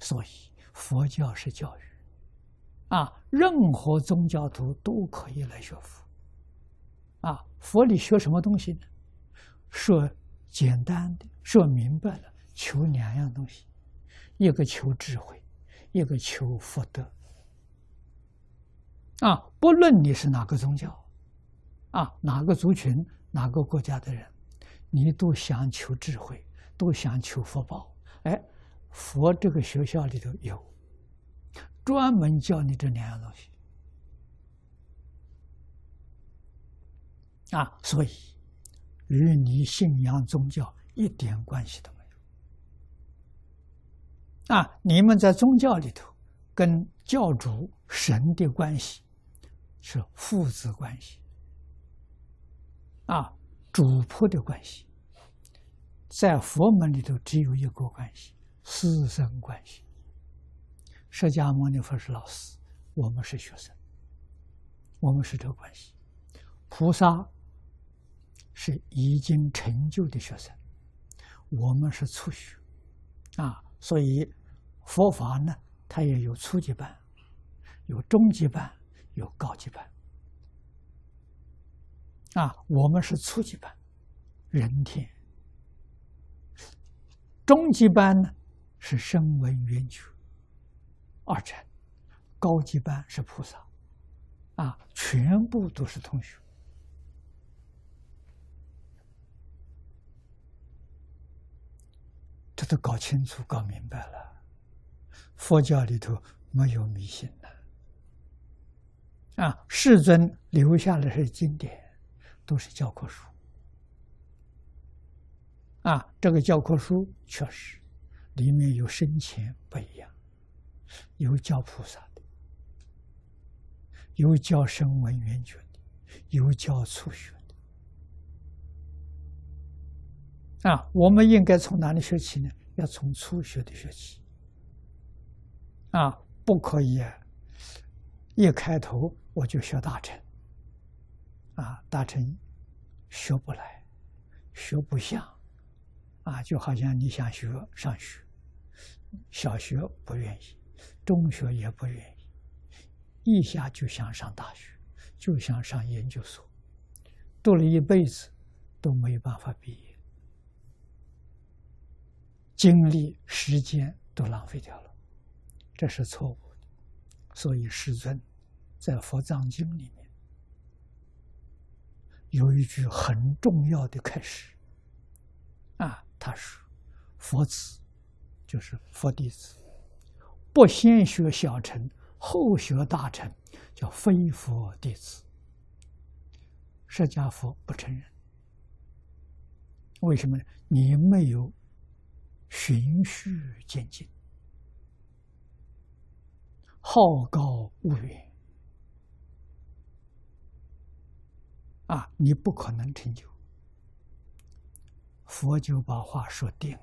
所以佛教是教育，啊，任何宗教徒都可以来学佛，啊，佛里学什么东西呢？说简单的，说明白了，求两样东西，一个求智慧，一个求福德。啊，不论你是哪个宗教，啊，哪个族群，哪个国家的人，你都想求智慧，都想求福报。哎，佛这个学校里头有，专门教你这两样东西。啊，所以与你信仰宗教一点关系都没有。啊，你们在宗教里头跟教主神的关系。是父子关系，啊，主仆的关系，在佛门里头只有一个关系，师生关系。释迦牟尼佛是老师，我们是学生，我们是这个关系。菩萨是已经成就的学生，我们是初学，啊，所以佛法呢，它也有初级班，有中级班。有高级班，啊，我们是初级班，人天；中级班呢是声闻缘觉二乘，高级班是菩萨，啊，全部都是同学，这都搞清楚、搞明白了，佛教里头没有迷信的。啊，世尊留下的是经典，都是教科书。啊，这个教科书确实里面有深浅不一样，有教菩萨的，有教声闻缘觉的，有教初学的。啊，我们应该从哪里学起呢？要从初学的学起。啊，不可以，一开头。我就学大乘，啊，大乘学不来，学不像，啊，就好像你想学上学，小学不愿意，中学也不愿意，一下就想上大学，就想上研究所，读了一辈子都没有办法毕业，精力时间都浪费掉了，这是错误的，所以师尊。在佛藏经里面，有一句很重要的开始，啊，他说：“佛子就是佛弟子，不先学小乘，后学大乘，叫非佛弟子。”释迦佛不承认，为什么呢？你没有循序渐进，好高骛远。啊，你不可能成就。佛就把话说定。